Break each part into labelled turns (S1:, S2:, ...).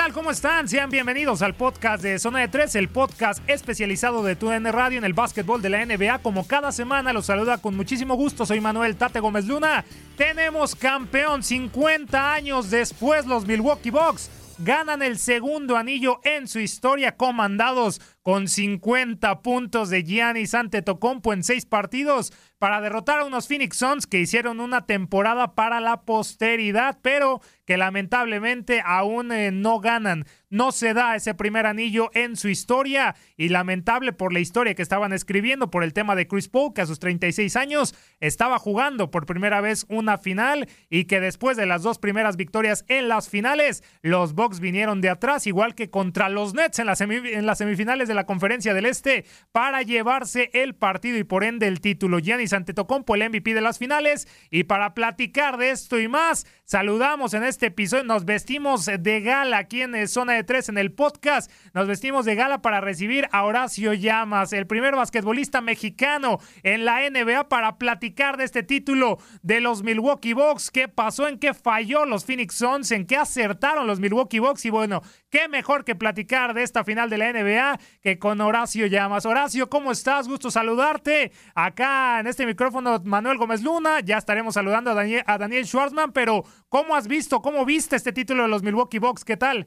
S1: Tal? ¿Cómo están? Sean bienvenidos al podcast de Zona de Tres, el podcast especializado de TUN Radio en el básquetbol de la NBA. Como cada semana los saluda con muchísimo gusto. Soy Manuel Tate Gómez Luna. Tenemos campeón 50 años después los Milwaukee Bucks. Ganan el segundo anillo en su historia, comandados con 50 puntos de Giannis Antetokounmpo en seis partidos para derrotar a unos Phoenix Suns que hicieron una temporada para la posteridad, pero que lamentablemente aún eh, no ganan. No se da ese primer anillo en su historia y lamentable por la historia que estaban escribiendo por el tema de Chris Paul, que a sus 36 años estaba jugando por primera vez una final y que después de las dos primeras victorias en las finales, los Bucks vinieron de atrás, igual que contra los Nets en, en las semifinales de la Conferencia del Este, para llevarse el partido y por ende el título. Giannis Antetokounmpo, el MVP de las finales. Y para platicar de esto y más, saludamos en este episodio, nos vestimos de gala aquí en Zona de Tres, en el podcast. Nos vestimos de gala para recibir a Horacio Llamas, el primer basquetbolista mexicano en la NBA para platicar de este título de los Milwaukee Bucks. ¿Qué pasó? ¿En qué falló los Phoenix Suns? ¿En qué acertaron los Milwaukee Bucks? Y bueno, qué mejor que platicar de esta final de la NBA que con Horacio Llamas. Horacio, ¿cómo estás? Gusto saludarte. Acá en este micrófono, Manuel Gómez Luna. Ya estaremos saludando a Daniel, a Daniel Schwarzman, pero ¿cómo has visto, cómo viste este título de los Milwaukee Bucks? ¿Qué tal?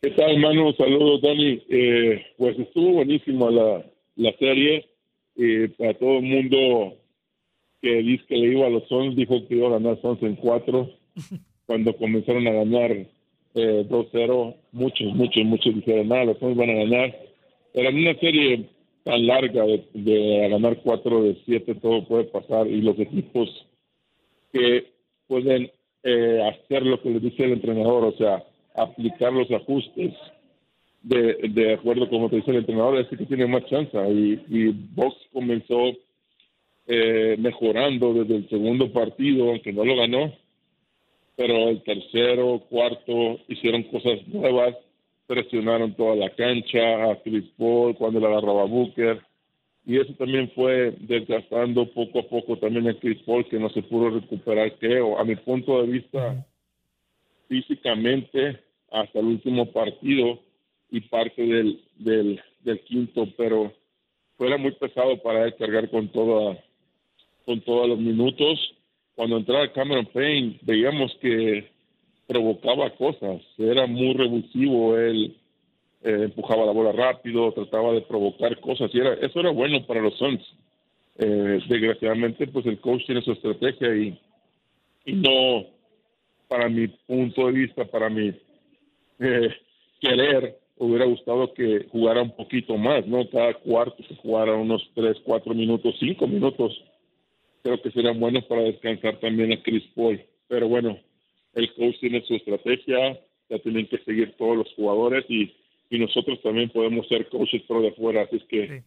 S2: ¿Qué tal, Manu? Saludos, Dani. Eh, pues estuvo buenísima la, la serie. Eh, para todo el mundo que dice que le iba a los Suns, dijo que iba a ganar Suns en cuatro. Cuando comenzaron a ganar eh, 2-0, muchos, muchos, muchos dijeron, nada, los Suns van a ganar. Pero en una serie tan larga de, de ganar 4 de 7, todo puede pasar. Y los equipos que pueden eh, hacer lo que les dice el entrenador, o sea, aplicar los ajustes de, de acuerdo como te dice el entrenador, es que tiene más chance. Y, y Box comenzó eh, mejorando desde el segundo partido, aunque no lo ganó, pero el tercero, cuarto hicieron cosas nuevas, presionaron toda la cancha a Chris Paul cuando le agarraba Booker y eso también fue desgastando poco a poco también a Chris Paul que no se pudo recuperar creo. A mi punto de vista físicamente hasta el último partido y parte del, del, del quinto pero fuera muy pesado para él cargar con toda con todos los minutos cuando entraba Cameron Payne veíamos que provocaba cosas, era muy revulsivo, él eh, empujaba la bola rápido, trataba de provocar cosas y era, eso era bueno para los Suns. Eh, desgraciadamente, pues el coach tiene su estrategia y, no, para mi punto de vista, para mi eh, querer, hubiera gustado que jugara un poquito más, ¿no? Cada cuarto se jugara unos 3, 4 minutos, 5 minutos. Creo que serían buenos para descansar también a Chris Paul. Pero bueno, el coach tiene su estrategia, la tienen que seguir todos los jugadores y, y nosotros también podemos ser coaches por de afuera, así es que
S1: Sí.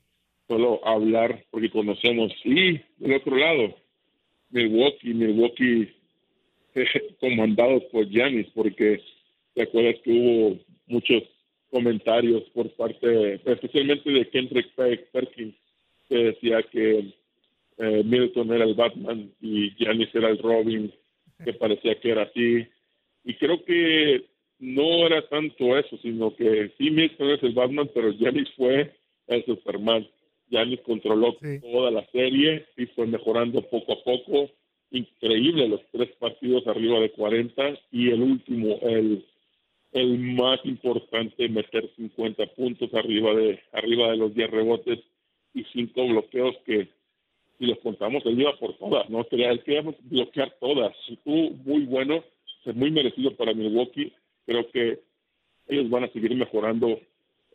S2: solo hablar porque conocemos. Y del otro lado, Milwaukee, Milwaukee eh, comandados por Giannis, porque te acuerdas que hubo muchos comentarios por parte, especialmente de Kendrick Pe- Perkins, que decía que eh, Milton era el Batman y Giannis era el Robin, que parecía que era así. Y creo que no era tanto eso, sino que sí Milton es el Batman, pero Giannis fue el Superman. Giannis controló toda la serie y fue mejorando poco a poco. Increíble los tres partidos arriba de 40 y el último, el, el más importante, meter 50 puntos arriba de arriba de los 10 rebotes y cinco bloqueos que si los contamos él iba por todas, ¿no? Él quería bloquear todas. Estuvo muy bueno, es muy merecido para Milwaukee. Creo que ellos van a seguir mejorando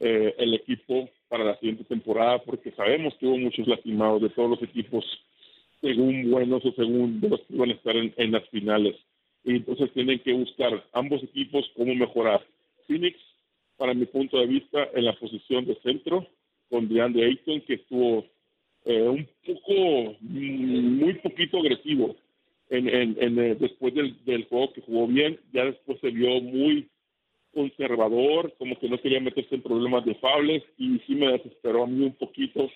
S2: eh, el equipo para la siguiente temporada porque sabemos que hubo muchos lastimados de todos los equipos según buenos o según los que van a estar en, las finales. Y entonces tienen que buscar ambos equipos cómo mejorar. Phoenix, para mi punto de vista, en la posición de centro, con DeAndre Ayton, que estuvo eh, un poco, mm, muy poquito agresivo en, en, eh, después del, del, juego que jugó bien, ya después se vio muy conservador, como que no quería meterse en problemas de fables y sí me desesperó a mí un poquito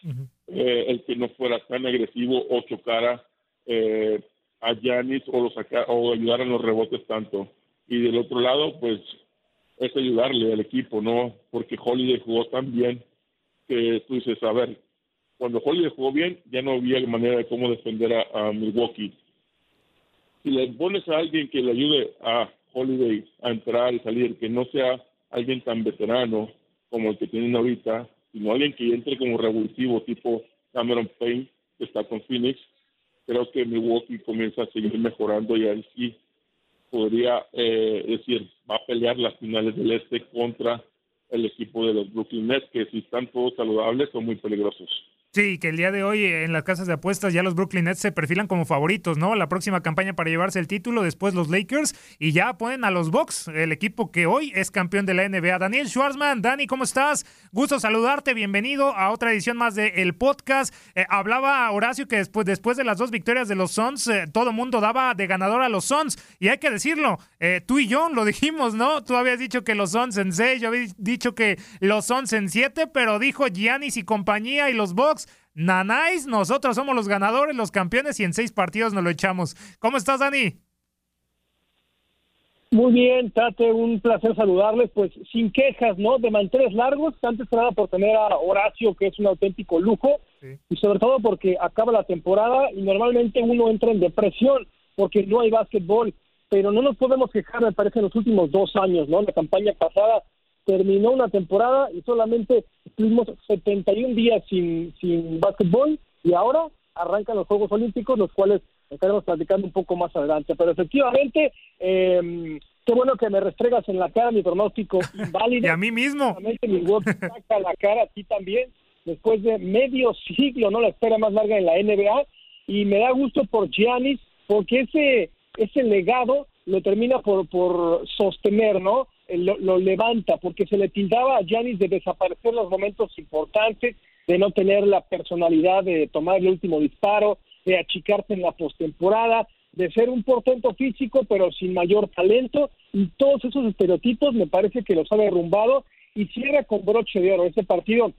S2: eh, el que no fuera tan agresivo o chocara eh, a Yanis o, lo saca, o ayudar en los rebotes tanto. Y del otro lado, pues es ayudarle al equipo, ¿no? Porque Holiday jugó tan bien que tú dices, a ver, cuando Holiday jugó bien, ya no había manera de cómo defender a Milwaukee. Si le pones a alguien que le ayude a Holiday a entrar y salir, que no sea alguien tan veterano como el que tienen ahorita, sino alguien que entre como revulsivo tipo Cameron Payne, que está con Phoenix, creo que Milwaukee comienza a seguir mejorando y ahí sí podría eh, decir, va a pelear las finales del este contra el equipo de los Brooklyn Nets, que si están todos saludables son muy peligrosos.
S1: Sí, que el día de hoy en las casas de apuestas ya los Brooklyn Nets se perfilan como favoritos, ¿no? La próxima campaña para llevarse el título, después los Lakers y ya ponen a los Bucks, el equipo que hoy es campeón de la NBA. Daniel Schwarzman, Dani, ¿cómo estás? Gusto saludarte, bienvenido a otra edición más del el podcast. Eh, hablaba Horacio que después, después de las dos victorias de los Suns, eh, todo mundo daba de ganador a los Suns y hay que decirlo, eh, tú y yo lo dijimos, ¿no? Tú habías dicho que los Suns en seis, yo había dicho que los Suns en siete, pero dijo Giannis y compañía y los Bucks Nanáis, nosotros somos los ganadores, los campeones y en seis partidos nos lo echamos. ¿Cómo estás, Dani?
S3: Muy bien, Tate, un placer saludarles, pues sin quejas, ¿no? De manteles largos, antes que nada por tener a Horacio, que es un auténtico lujo, y sobre todo porque acaba la temporada y normalmente uno entra en depresión porque no hay básquetbol, pero no nos podemos quejar, me parece, en los últimos dos años, ¿no? La campaña pasada terminó una temporada y solamente estuvimos 71 días sin, sin básquetbol y ahora arrancan los Juegos Olímpicos, los cuales estaremos platicando un poco más adelante. Pero efectivamente, eh, qué bueno que me restregas en la cara mi pronóstico inválido.
S1: y a mí mismo.
S3: Mi saca la cara a ti también, después de medio siglo, no la espera más larga en la NBA, y me da gusto por Giannis, porque ese, ese legado lo termina por, por sostener, ¿no? Lo, levanta, porque se le tildaba a Yanis de desaparecer los momentos importantes, de no tener la personalidad de tomar el último disparo, de achicarse en la postemporada, de ser un portento físico pero sin mayor talento, y todos esos estereotipos me parece que los ha derrumbado y cierra con broche de oro ese partido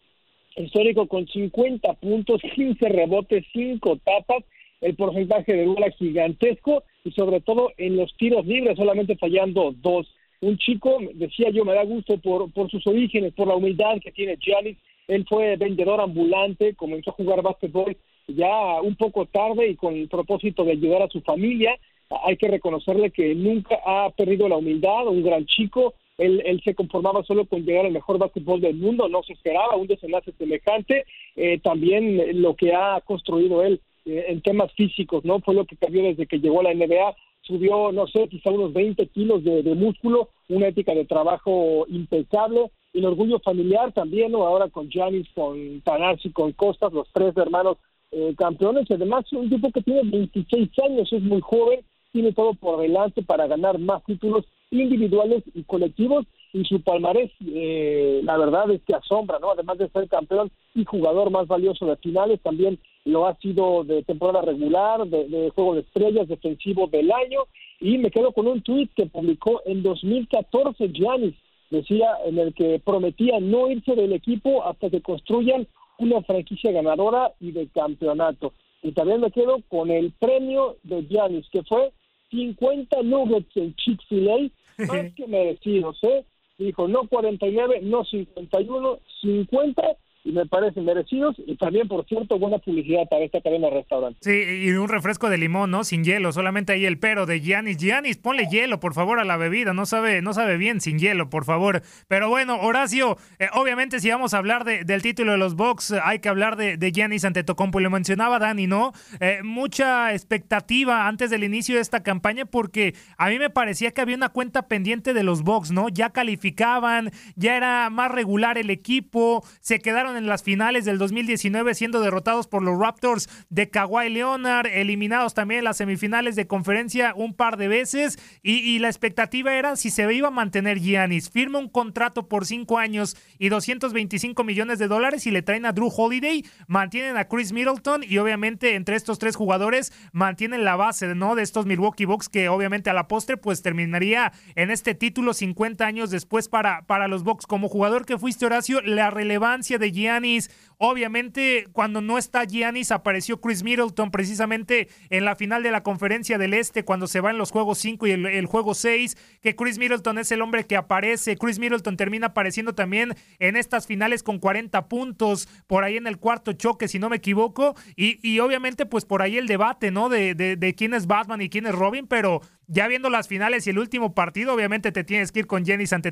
S3: histórico con 50 puntos, 15 rebotes, 5 tapas, el porcentaje de bola gigantesco y sobre todo en los tiros libres solamente fallando dos un chico, decía yo, me da gusto por, por sus orígenes, por la humildad que tiene Giannis. Él fue vendedor ambulante, comenzó a jugar básquetbol ya un poco tarde y con el propósito de ayudar a su familia. Hay que reconocerle que nunca ha perdido la humildad, un gran chico. Él, él se conformaba solo con llegar al mejor básquetbol del mundo, no se esperaba un desenlace semejante. Eh, también lo que ha construido él eh, en temas físicos, ¿no? Fue lo que cambió desde que llegó a la NBA subió, no sé, quizá unos 20 kilos de, músculo, una ética de trabajo impecable, el orgullo familiar también, ¿no? ahora con Janis, con Tanasi, con Costas, los tres hermanos eh, campeones, y además un tipo que tiene 26 años, es muy joven, tiene todo por delante para ganar más títulos individuales y colectivos, y su palmarés, eh, la verdad es que asombra, ¿no? Además de ser campeón y jugador más valioso de finales, también lo ha sido de temporada regular, de, juego de estrellas, defensivo del año, y me quedo con un tuit que publicó en 2014 Giannis, decía en el que prometía no irse del equipo hasta que construyan una franquicia ganadora y de campeonato. Y también me quedo con el premio de Giannis, que fue 50 nuggets en Chick-fil-A, más que merecidos, ¿eh? Dijo, no 49, no 51, 50 y me parecen merecidos y también, por cierto, buena publicidad para esta cadena de restaurantes.
S1: Sí, y un refresco de limón, ¿no? Sin hielo, solamente ahí el pero de Giannis. Giannis, ponle hielo, por favor, a la bebida, no sabe, no sabe bien sin hielo, por favor. Pero bueno, Horacio, eh, obviamente si vamos a hablar de, del título de los Bucks, hay que hablar de, de Giannis ante Tocompo, y lo mencionaba Dani, ¿no? Eh, mucha expectativa antes del inicio de esta campaña porque a mí me parecía que había una cuenta pendiente de los Bucks, ¿no? Ya calificaban, ya era más regular el equipo, se quedaron en las finales del 2019 siendo derrotados por los Raptors de Kawhi Leonard, eliminados también en las semifinales de conferencia un par de veces y, la expectativa era si se iba a mantener Giannis. Firma un contrato por cinco años y 225 millones de dólares y le traen a Drew Holiday, mantienen a Chris Middleton y obviamente entre estos tres jugadores mantienen la base ¿no? de estos Milwaukee Bucks que obviamente a la postre pues terminaría en este título 50 años después para, para los Bucks. Como jugador que fuiste Horacio, la relevancia de Giannis, obviamente cuando no está Giannis apareció Chris Middleton precisamente en la final de la conferencia del Este cuando se va en los juegos 5 y el, juego 6, que Chris Middleton es el hombre que aparece, Chris Middleton termina apareciendo también en estas finales con 40 puntos, por ahí en el cuarto choque si no me equivoco, y, obviamente pues por ahí el debate, ¿no? De, de, de quién es Batman y quién es Robin, pero ya viendo las finales y el último partido, obviamente te tienes que ir con Jennings ante,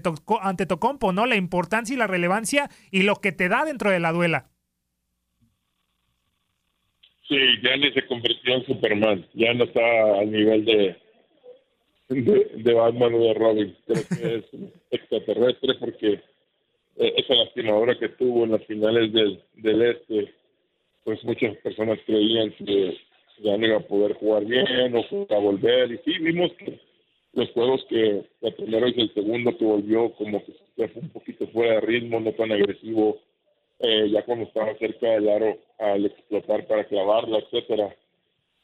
S1: Tocompo, ¿no? La importancia y la relevancia y lo que te da dentro de la duela.
S2: Sí, Jennings se convirtió en Superman. Ya no está al nivel de, de, Batman o de Robin. Creo que es extraterrestre porque eh, esa lastimadora que tuvo en las finales del, del Este, pues muchas personas creían que ya no iba a poder jugar bien o a volver. Y sí, vimos que los juegos que el primero y el segundo que volvió como que fue un poquito fuera de ritmo, no tan agresivo, eh, ya cuando estaba cerca del aro al explotar para clavarla, etcétera.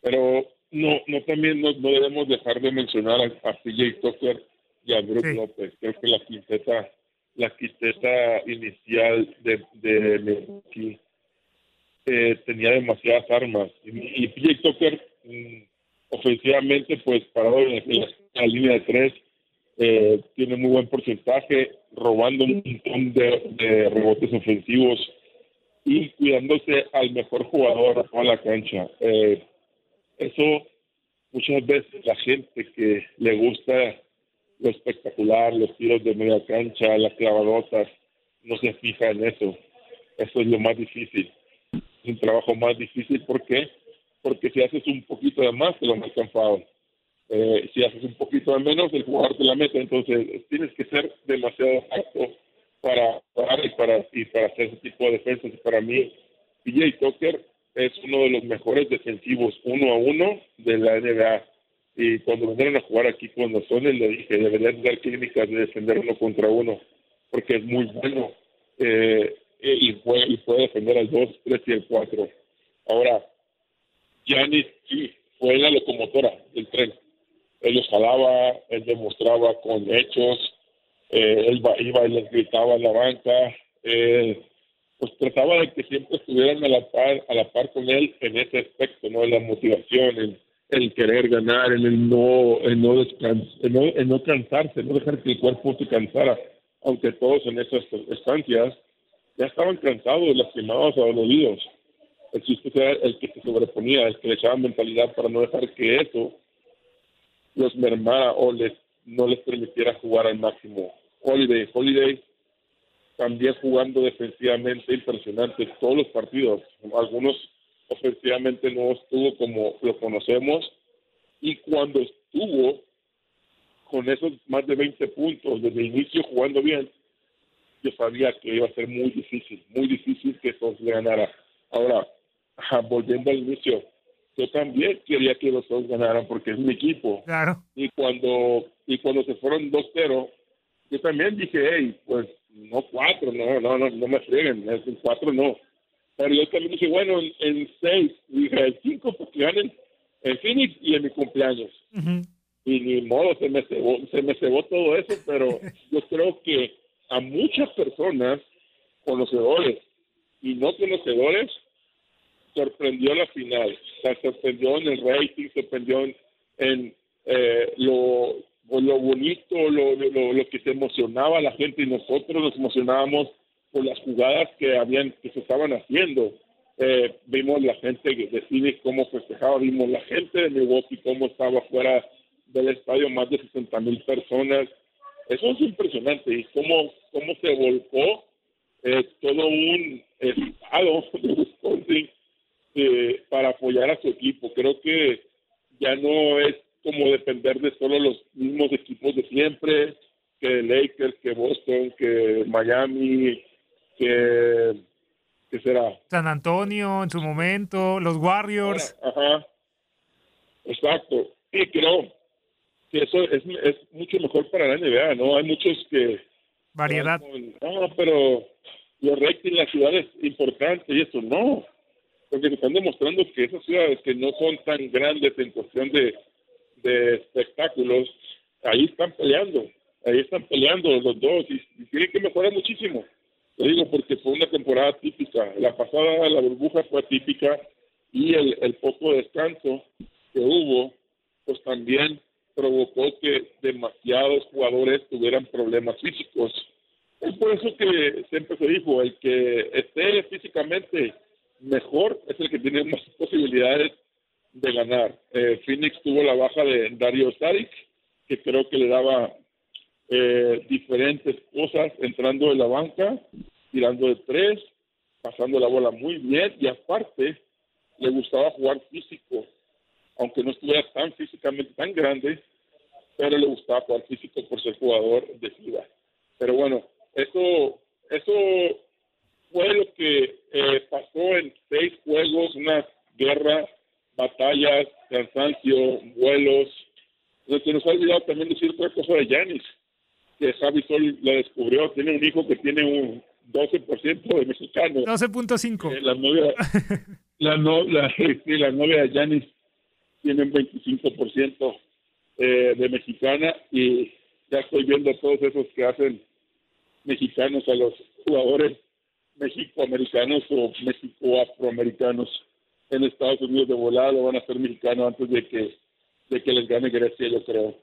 S2: Pero no, no también no, no debemos dejar de mencionar a, a CJ Tucker y a Brook López. Creo que la quinteta, la quinteta inicial de, de Milwaukee eh, tenía demasiadas armas. Y, y PJ Tucker, mm, ofensivamente, pues parado en la, línea de tres, eh, tiene muy buen porcentaje, robando un montón de, rebotes ofensivos y cuidándose al mejor jugador a la cancha. Eh, eso muchas veces la gente que le gusta lo espectacular, los tiros de media cancha, las clavadotas, no se fija en eso. Eso es lo más difícil es un trabajo más difícil. ¿Por qué? Porque si haces un poquito de más, te lo marcan foul. Eh, si haces un poquito de menos, el jugador te la mete. Entonces, tienes que ser demasiado alto para, para, y para, y para hacer ese tipo de defensas. Para mí, PJ Tucker es uno de los mejores defensivos uno a uno de la NBA. Y cuando vinieron a jugar aquí con Sones, le dije, deberían dar clínicas de defender uno contra uno, porque es muy bueno. Eh, y, puede, y puede defender al 2, 3 y el 4. Ahora, Giannis sí, fue la locomotora. Él los jalaba, él demostraba con hechos, eh, él iba y les gritaba en la banca, eh, pues trataba de que siempre estuvieran a la par, a la par con él en ese aspecto, ¿no? En la motivación, en el querer ganar, en el no, en no, descans, en no, en no cansarse, no dejar que el cuerpo se cansara, aunque todos en esas estancias ya estaban cansados, lastimados, adoloridos. El chiste era el que se sobreponía, el que le echaba mentalidad para no dejar que eso los mermara o les no les permitiera jugar al máximo. Holiday, Holiday también jugando defensivamente impresionante todos los partidos. Algunos ofensivamente no estuvo como lo conocemos y cuando estuvo con esos más de 20 puntos desde el inicio jugando bien, yo sabía que iba a ser muy difícil, muy difícil que eso ganara. Ahora, volviendo al inicio, yo también quería que los dos ganaran porque es mi equipo.
S1: Claro.
S2: Y cuando y cuando se fueron 2-0, yo también dije, hey, pues no cuatro, no, no, no, no me freguen, en cuatro no. Pero yo también dije, bueno, en, seis, dije, el cinco porque ganen en Phoenix y en mi cumpleaños. Y ni modo, se me cebó, se me cebó todo eso, pero yo creo que a muchas personas, conocedores y no conocedores, sorprendió la final. O sorprendió en el rating, sorprendió en, eh, lo, lo bonito, lo, lo, lo, que se emocionaba la gente y nosotros nos emocionábamos por las jugadas que habían que se estaban haciendo. Eh, vimos la gente de Phoenix cómo festejaba, vimos la gente de Milwaukee cómo estaba fuera del estadio, más de 60 mil personas. Eso es impresionante y cómo, cómo se volcó eh, todo un estado de Wisconsin eh, para apoyar a su equipo. Creo que ya no es como depender de solo los mismos equipos de siempre, que Lakers, que Boston, que Miami, que, que será
S1: San Antonio en su momento, los Warriors.
S2: Ajá, exacto. Y creo que eso es, es mucho mejor para la NBA, ¿no? Hay muchos que...
S1: Variedad.
S2: No, pero los ratings en las ciudades importantes y eso no. Porque se están demostrando que esas ciudades que no son tan grandes en cuestión de, espectáculos, ahí están peleando. Ahí están peleando los dos y, tienen que mejorar muchísimo. Lo digo porque fue una temporada típica. La pasada, la burbuja fue típica y el poco descanso que hubo, pues también provocó que demasiados jugadores tuvieran problemas físicos. Es por eso que siempre se dijo, el que esté físicamente mejor es el que tiene más posibilidades de ganar. Eh, Phoenix tuvo la baja de Dario Saric, que creo que le daba eh, diferentes cosas entrando de la banca, tirando de tres, pasando la bola muy bien y aparte le gustaba jugar físico, aunque no estuviera tan físicamente tan grande, pero le gustaba jugar físico por ser jugador de ciudad. Pero bueno, eso, eso fue lo que eh, pasó en seis juegos, una guerra, batallas, cansancio, vuelos. Se nos ha olvidado también decir otra cosa de Yanis que Javi Sol la descubrió, tiene un hijo que tiene un 12% de mexicano.
S1: 12.5.
S2: Eh, la novia, la, no, la, la novia de Janis tiene un 25% eh, de mexicana y ya estoy viendo todos esos que hacen mexicanos a los jugadores mexicoamericanos o mexico-afroamericanos en Estados Unidos de volado van a ser mexicanos antes de que de que les gane Grecia, yo creo.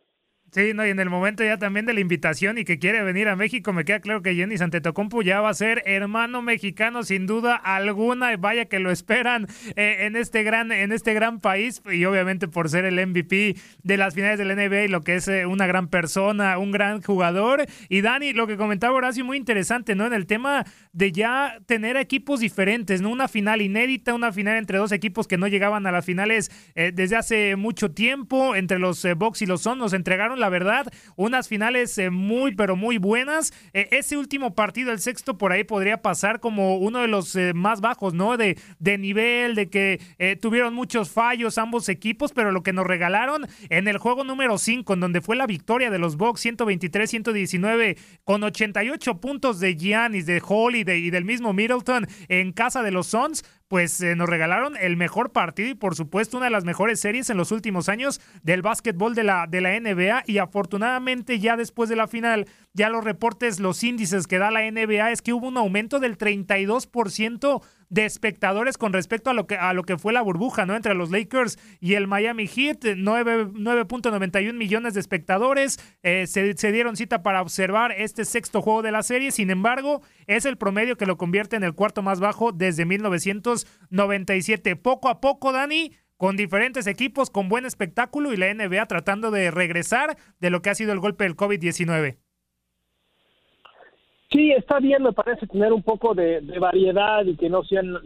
S1: Sí, no, y en el momento ya también de la invitación y que quiere venir a México, me queda claro que Jenny Santetocompu ya va a ser hermano mexicano sin duda alguna, vaya que lo esperan eh, en este gran en este gran país y obviamente por ser el MVP de las finales del NBA y lo que es eh, una gran persona, un gran jugador. Y Dani, lo que comentaba Horacio muy interesante, ¿no? En el tema de ya tener equipos diferentes, ¿no? Una final inédita, una final entre dos equipos que no llegaban a las finales eh, desde hace mucho tiempo, entre los Bucks y los Suns nos entregaron la verdad, unas finales eh, muy, pero muy buenas. Eh, ese último partido, el sexto, por ahí podría pasar como uno de los eh, más bajos, ¿no? De, de nivel, de que tuvieron muchos fallos ambos equipos, pero lo que nos regalaron en el juego número 5, en donde fue la victoria de los Bucks 123-119, con 88 puntos de Giannis, de Holiday y del mismo Middleton en casa de los Suns, pues nos regalaron el mejor partido y por supuesto una de las mejores series en los últimos años del básquetbol de la, de la NBA y afortunadamente ya después de la final, ya los reportes, los índices que da la NBA es que hubo un aumento del 32% de espectadores con respecto a lo que a lo que fue la burbuja, ¿no? Entre los Lakers y el Miami Heat, 9.91 millones de espectadores eh, se, se, dieron cita para observar este sexto juego de la serie. Sin embargo, es el promedio que lo convierte en el cuarto más bajo desde 1997. Poco a poco, Dani, con diferentes equipos, con buen espectáculo y la NBA tratando de regresar de lo que ha sido el golpe del COVID-19.
S3: Sí, está bien, me parece tener un poco de, variedad y que no sean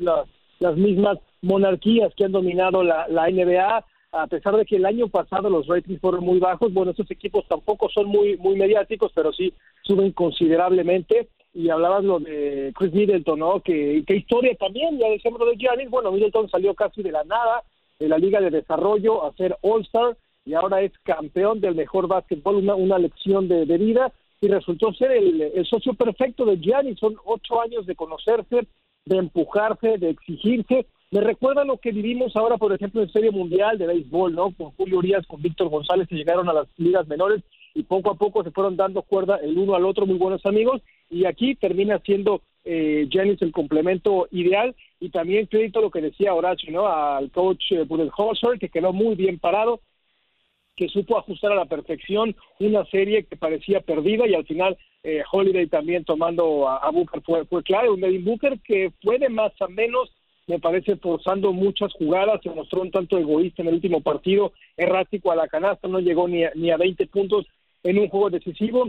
S3: las mismas monarquías que han dominado la, NBA, a pesar de que el año pasado los ratings fueron muy bajos, bueno, estos equipos tampoco son muy muy mediáticos, pero sí suben considerablemente. Y hablabas lo de Chris Middleton, ¿no? Que, historia también, ya decíamos lo de Giannis, bueno, Middleton salió casi de la nada de la Liga de Desarrollo a ser All-Star y ahora es campeón del mejor básquetbol, una, una lección de, de vida y resultó ser el, socio perfecto de Gianni. Son ocho años de conocerse, de empujarse, de exigirse. Me recuerda lo que vivimos ahora, por ejemplo, en Serie Mundial de Béisbol, ¿no? Con Julio Urias, con Víctor González, que llegaron a las ligas menores y poco a poco se fueron dando cuerda el uno al otro, muy buenos amigos. Y aquí termina siendo eh, el complemento ideal. Y también crédito lo que decía Horacio, ¿no? Al coach eh, Budenholzer, que quedó muy bien parado que supo ajustar a la perfección una serie que parecía perdida y al final eh, Holiday también tomando a, Booker fue, clave, un Devin Booker que fue de más a menos, me parece forzando muchas jugadas, se mostró un tanto egoísta en el último partido, errático a la canasta, no llegó ni a, ni a 20 puntos en un juego decisivo.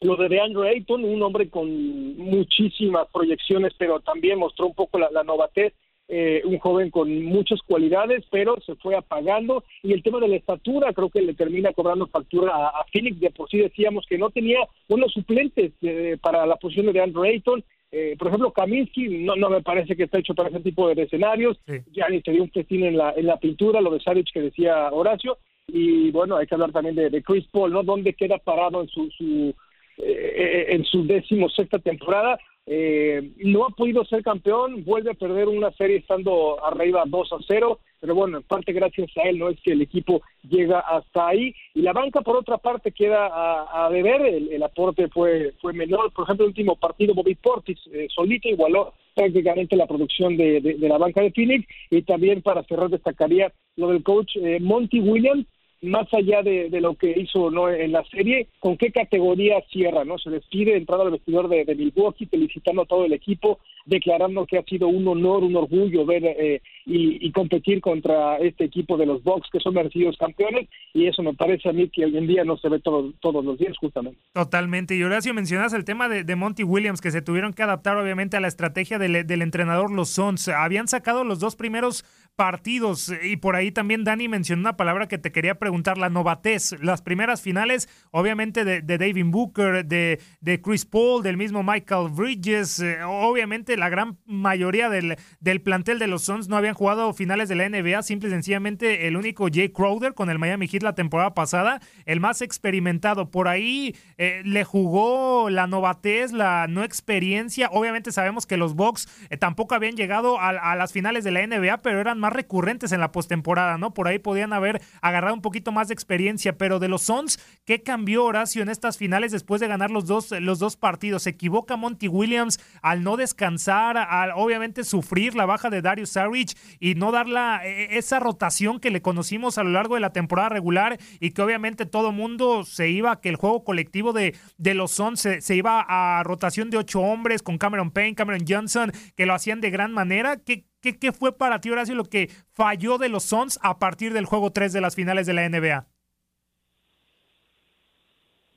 S3: Lo de DeAndre Ayton, un hombre con muchísimas proyecciones, pero también mostró un poco la, la novatez eh, un joven con muchas cualidades, pero se fue apagando. Y el tema de la estatura creo que le termina cobrando factura a, Phoenix. De por sí decíamos que no tenía buenos suplentes eh, para la posición de Andrew Ayton. Eh, por ejemplo, Kaminsky no, no me parece que está hecho para ese tipo de escenarios. Ya ni se dio un festín en la, en la pintura, lo de Saric que decía Horacio. Y bueno, hay que hablar también de, Chris Paul, ¿no? ¿Dónde queda parado en su, su en su décimo sexta temporada? Eh, no ha podido ser campeón, vuelve a perder una serie estando arriba 2 a 0, pero bueno, en parte gracias a él no es que el equipo llega hasta ahí. Y la banca, por otra parte, queda a, deber, el, aporte fue, fue menor. Por ejemplo, el último partido, Bobby Portis eh, solito igualó prácticamente la producción de, la banca de Phoenix. Y también para cerrar destacaría lo del coach eh, Monty Williams, más allá de, lo que hizo no en la serie, ¿con qué categoría cierra? no Se despide entrando al vestidor de, Milwaukee, felicitando a todo el equipo, declarando que ha sido un honor, un orgullo ver eh, y, competir contra este equipo de los Bucks, que son merecidos campeones, y eso me parece a mí que hoy en día no se ve todo, todos los días, justamente.
S1: Totalmente. Y Horacio, mencionas el tema de, Monty Williams, que se tuvieron que adaptar obviamente a la estrategia del, entrenador los Suns. Habían sacado los dos primeros partidos. Y por ahí también Dani mencionó una palabra que te quería preguntar, la novatez. Las primeras finales, obviamente, de, David Booker, de, de, Chris Paul, del mismo Michael Bridges. Eh, obviamente, la gran mayoría del, del, plantel de los Suns no habían jugado finales de la NBA. Simple y sencillamente, el único Jay Crowder con el Miami Heat la temporada pasada, el más experimentado. Por ahí eh, le jugó la novatez, la no experiencia. Obviamente, sabemos que los Bucks eh, tampoco habían llegado a, a las finales de la NBA, pero eran más recurrentes en la postemporada, ¿no? Por ahí podían haber agarrado un poquito más de experiencia, pero de los Suns, ¿qué cambió Horacio en estas finales después de ganar los dos, los dos partidos? ¿Se equivoca Monty Williams al no descansar, al obviamente sufrir la baja de Darius Saric y no dar la, e, esa rotación que le conocimos a lo largo de la temporada regular y que obviamente todo mundo se iba, que el juego colectivo de, de los Suns se, se iba a rotación de ocho hombres con Cameron Payne, Cameron Johnson, que lo hacían de gran manera? ¿Qué, ¿Qué, fue para ti, Horacio, lo que falló de los Suns a partir del juego 3 de las finales de la NBA?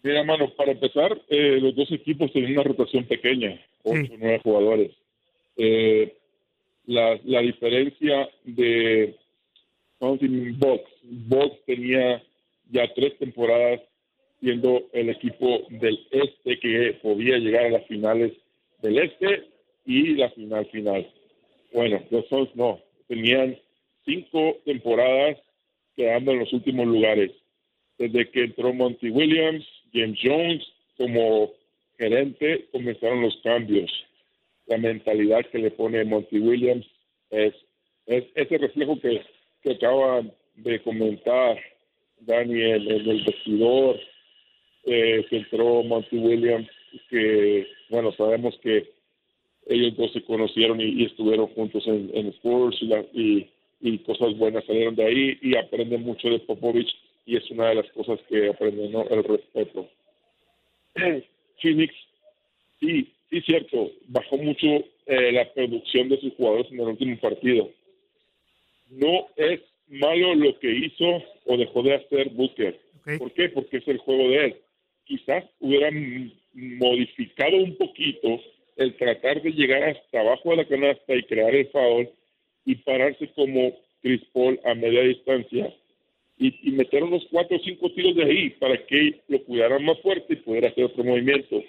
S2: Mira, mano, para empezar, eh, los dos equipos tenían una rotación pequeña, 8 o 9 jugadores. Eh, la, la, diferencia de Box, Box tenía ya tres temporadas siendo el equipo del este que podía llegar a las finales del este y la final final. Bueno, los Suns no. Tenían cinco temporadas quedando en los últimos lugares. Desde que entró Monty Williams, James Jones como gerente, comenzaron los cambios. La mentalidad que le pone Monty Williams es, es ese reflejo que, que acaban de comentar Daniel en el vestidor, eh, que entró Monty Williams, que, bueno, sabemos que ellos dos se conocieron y, estuvieron juntos en, en Sports y, y, cosas buenas salieron de ahí y aprenden mucho de Popovich y es una de las cosas que aprenden, ¿no? El respeto. Phoenix, sí, sí, cierto, bajó mucho eh, la producción de sus jugadores en el último partido. No es malo lo que hizo o dejó de hacer Booker. ¿Por qué? Porque es el juego de él. Quizás hubieran modificado un poquito el tratar de llegar hasta abajo de la canasta y crear el foul y pararse como Chris Paul a media distancia y, meter unos cuatro o cinco tiros de ahí para que lo cuidaran más fuerte y pudiera hacer otro movimiento.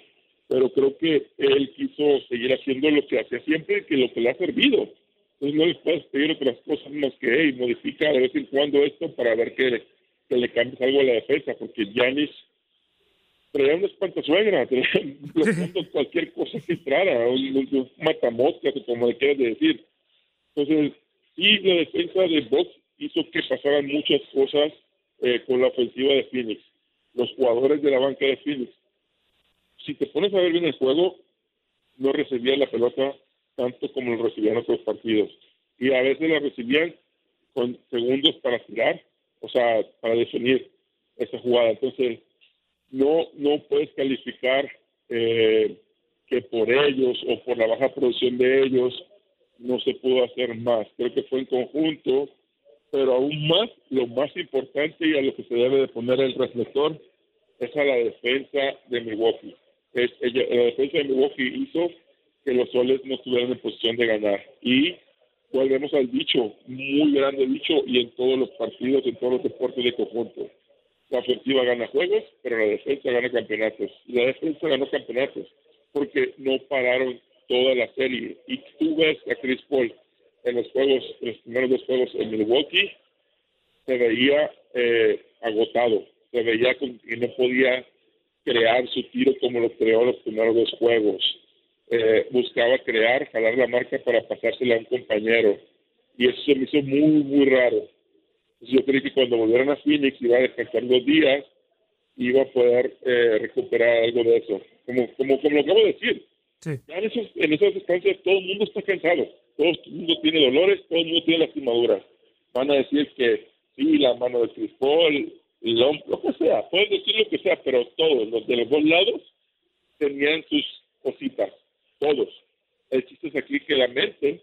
S2: Pero creo que él quiso seguir haciendo lo que hacía siempre, que lo que le ha servido. Entonces no les puedes pedir otras cosas más que, hey, modifica de vez en cuando esto para ver que, que le cambies algo a la defensa, porque Giannis traía una espantasuegra, traía cualquier cosa que entrara, un, un matamoscas, como le quieras decir. Entonces, sí, la defensa de Box hizo que pasaran muchas cosas eh, con la ofensiva de Phoenix. Los jugadores de la banca de Phoenix. Si te pones a ver bien el juego, no recibían la pelota tanto como lo recibían otros partidos. Y a veces la recibían con segundos para tirar, o sea, para definir esa jugada. Entonces, no, no puedes calificar eh, que por ellos o por la baja producción de ellos no se pudo hacer más. Creo que fue en conjunto, pero aún más, lo más importante y a lo que se debe de poner el reflector es a la defensa de Milwaukee. Es, la defensa de Milwaukee hizo que los soles no estuvieran en posición de ganar. Y volvemos al dicho, muy grande dicho, y en todos los partidos, en todos los deportes de conjunto. La ofensiva gana juegos, pero la defensa gana campeonatos. La defensa ganó campeonatos porque no pararon toda la serie. Y tú ves a Chris Paul en los juegos, en los primeros dos juegos en Milwaukee, se veía eh, agotado, se veía que no podía crear su tiro como lo creó los primeros dos juegos. Eh, buscaba crear, jalar la marca para pasársela a un compañero. Y eso se me hizo muy, muy raro. Yo creí que cuando volvieran a Phoenix iba a descansar dos días, iba a poder eh, recuperar algo de eso. Como, como, como lo acabo de decir, en, esos, en esas distancias todo el mundo está cansado, todo el mundo tiene dolores, todo el mundo tiene lastimaduras. Van a decir que sí, la mano de Chris Paul, lo, lo que sea, pueden decir lo que sea, pero todos, los de los dos lados, tenían sus cositas, todos. El chiste es aquí que la mente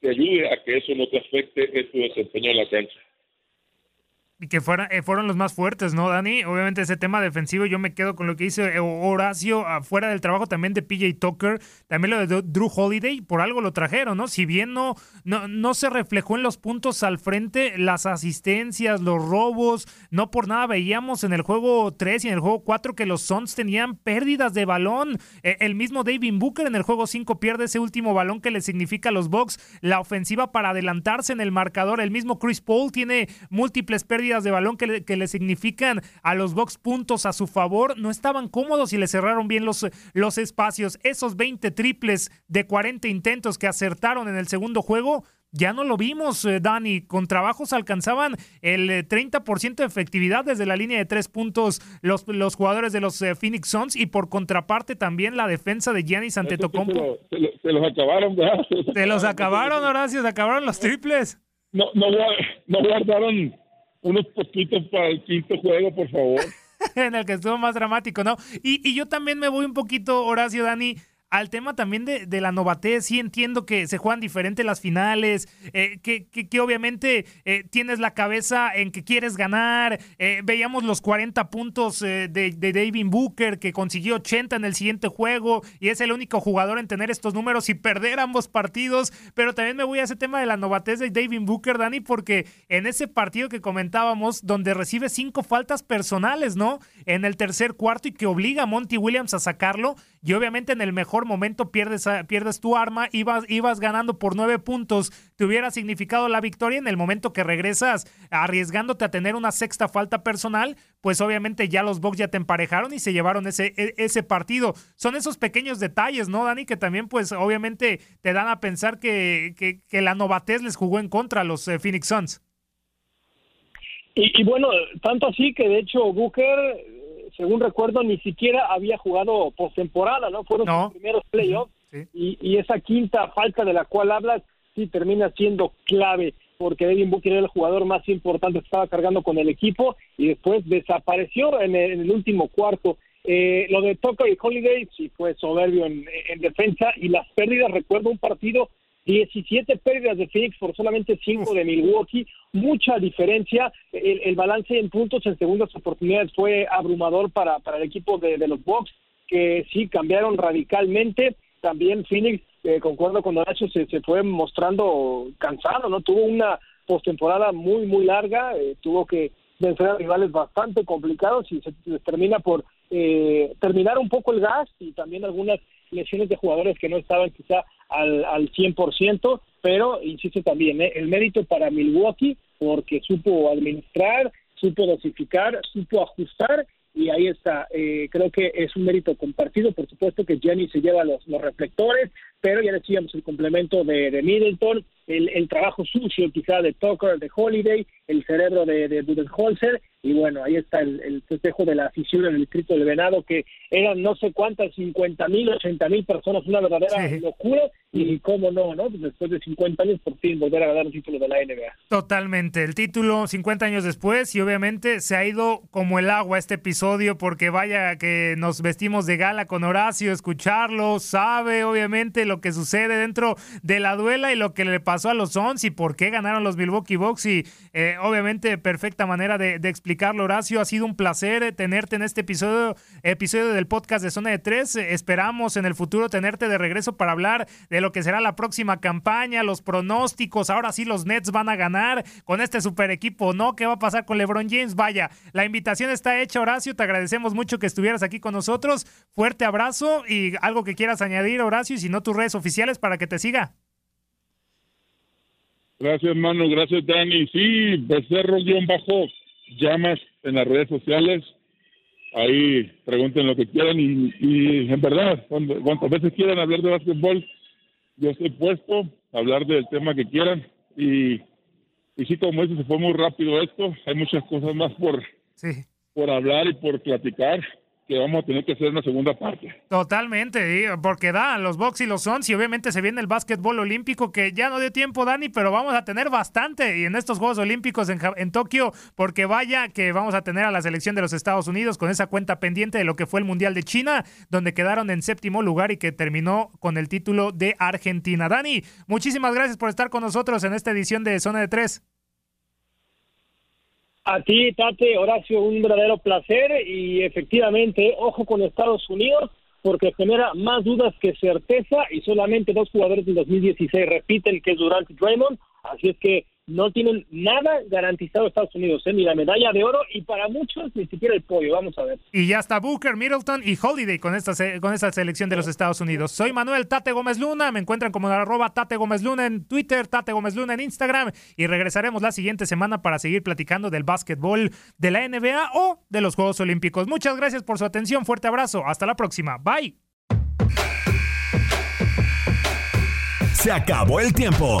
S2: te ayude a que eso no te afecte en tu desempeño en la cancha
S1: y que fuera, eh, fueron los más fuertes, ¿no, Dani? Obviamente ese tema defensivo, yo me quedo con lo que dice eh, Horacio, afuera del trabajo también de PJ Tucker, también lo de Drew Holiday, por algo lo trajeron, ¿no? Si bien no, no, no se reflejó en los puntos al frente, las asistencias, los robos, no por nada veíamos en el juego 3 y en el juego 4 que los Suns tenían pérdidas de balón. Eh, el mismo David Booker en el juego 5 pierde ese último balón que le significa a los Bucks la ofensiva para adelantarse en el marcador. El mismo Chris Paul tiene múltiples pérdidas de balón que le, que le significan a los box puntos a su favor, no estaban cómodos y le cerraron bien los, los espacios. Esos 20 triples de 40 intentos que acertaron en el segundo juego, ya no lo vimos, eh, Dani. Con trabajos alcanzaban el 30% eh, de efectividad desde la línea de tres puntos los, los jugadores de los eh, Phoenix Suns y por contraparte también la defensa de Giannis Antetokounmpo.
S2: Se, se, los acabaron, ¿verdad?
S1: Se los acabaron, Horacio, se acabaron los triples.
S2: No, no, no guardaron unos poquitos para el quinto juego, por favor.
S1: en el que estuvo más dramático, ¿no? Y, y yo también me voy un poquito, Horacio, Dani, al tema también de, de, la novatez, sí entiendo que se juegan diferente las finales, eh, que, que, obviamente eh, tienes la cabeza en que quieres ganar. Eh, veíamos los 40 puntos de, de, David Booker, que consiguió 80 en el siguiente juego y es el único jugador en tener estos números y perder ambos partidos. Pero también me voy a ese tema de la novatez de David Booker, Dani, porque en ese partido que comentábamos, donde recibe cinco faltas personales, ¿no? En el tercer cuarto y que obliga a Monty Williams a sacarlo y obviamente en el mejor momento pierdes, pierdes tu arma, ibas, ibas ganando por nueve puntos, te hubiera significado la victoria en el momento que regresas arriesgándote a tener una sexta falta personal, pues obviamente ya los Bucks ya te emparejaron y se llevaron ese, e, ese partido. Son esos pequeños detalles, ¿no, Dani? Que también pues obviamente te dan a pensar que, que, la novatez les jugó en contra a los eh, Phoenix Suns.
S3: Y, y, bueno, tanto así que de hecho Booker según recuerdo, ni siquiera había jugado postemporada, ¿no? Fueron sus primeros playoffs y, esa quinta falta de la cual hablas sí termina siendo clave porque Devin Booker era el jugador más importante, estaba cargando con el equipo y después desapareció en el, último cuarto. Eh, lo de Tucker y Holiday sí fue soberbio en, defensa y las pérdidas, recuerdo un partido 17 pérdidas de Phoenix por solamente 5 de Milwaukee, mucha diferencia. El, balance en puntos en segundas oportunidades fue abrumador para, para el equipo de, los Bucks, que sí cambiaron radicalmente. También Phoenix, eh, concuerdo con Horacio, se, se fue mostrando cansado, ¿no? Tuvo una postemporada muy, muy larga, eh, tuvo que vencer a rivales bastante complicados y se, termina por eh, terminar un poco el gas y también algunas lesiones de jugadores que no estaban quizá al, al 100%, pero insisto también, ¿eh? el mérito para Milwaukee porque supo administrar, supo dosificar, supo ajustar y ahí está. Eh, creo que es un mérito compartido. Por supuesto que Jenny se lleva los, los reflectores, pero ya decíamos el complemento de, de Middleton, el, el, trabajo sucio quizá de Tucker, de Holiday, el cerebro de, de Budenholzer, y bueno, ahí está el, el, festejo de la fisión en el distrito del Venado, que eran no sé cuántas, 50 mil, 80 mil personas, una verdadera locura, y cómo no, ¿no? Después de 50 años, por fin volver a ganar un título de la NBA.
S1: Totalmente, el título 50 años después, y obviamente se ha ido como el agua este episodio, porque vaya que nos vestimos de gala con Horacio, escucharlo, sabe obviamente lo que sucede dentro de la duela y lo que le pasó a los Suns y por qué ganaron los Milwaukee Bucks, y eh, obviamente perfecta manera de, explicarlo, Horacio. Ha sido un placer eh, tenerte en este episodio, episodio del podcast de Zona de Tres. Esperamos en el futuro tenerte de regreso para hablar de lo que será la próxima campaña, los pronósticos. Ahora sí, los Nets van a ganar con este super equipo, ¿no? ¿Qué va a pasar con LeBron James? Vaya, la invitación está hecha, Horacio. Te agradecemos mucho que estuvieras aquí con nosotros. Fuerte abrazo y algo que quieras añadir, Horacio, y si no, tus redes oficiales para que te siga.
S2: Gracias, hermano. Gracias, Dani. Sí, Becerro-Bajo llamas en las redes sociales, ahí pregunten lo que quieran y, y en verdad, cuantas veces quieran hablar de básquetbol, yo estoy puesto a hablar del tema que quieran y, y sí, como dices, se fue muy rápido esto, hay muchas cosas más por,
S1: sí.
S2: por hablar y por platicar que vamos a tener que hacer una segunda parte.
S1: Totalmente, porque da los box y los Suns y obviamente se viene el básquetbol olímpico que ya no dio tiempo, Dani, pero vamos a tener bastante y en estos Juegos Olímpicos en, Tokio, porque vaya que vamos a tener a la selección de los Estados Unidos con esa cuenta pendiente de lo que fue el Mundial de China, donde quedaron en séptimo lugar y que terminó con el título de Argentina. Dani, muchísimas gracias por estar con nosotros en esta edición de Zona de Tres.
S3: A ti, Tate, Horacio, un verdadero placer y efectivamente, ojo con Estados Unidos porque genera más dudas que certeza y solamente dos jugadores del 2016 repiten que es Durant y Draymond, así es que no tienen nada garantizado Estados Unidos, ¿eh? ni la medalla de oro y para muchos ni siquiera el pollo, vamos a ver.
S1: Y ya está Booker, Middleton y Holiday con esta, con esta selección de los Estados Unidos. Soy Manuel Tate Gómez Luna, me encuentran como arroba Tate Gómez Luna en Twitter, Tate Gómez Luna en Instagram y regresaremos la siguiente semana para seguir platicando del básquetbol de la NBA o de los Juegos Olímpicos. Muchas gracias por su atención, fuerte abrazo, hasta la próxima, bye.
S4: Se acabó el tiempo.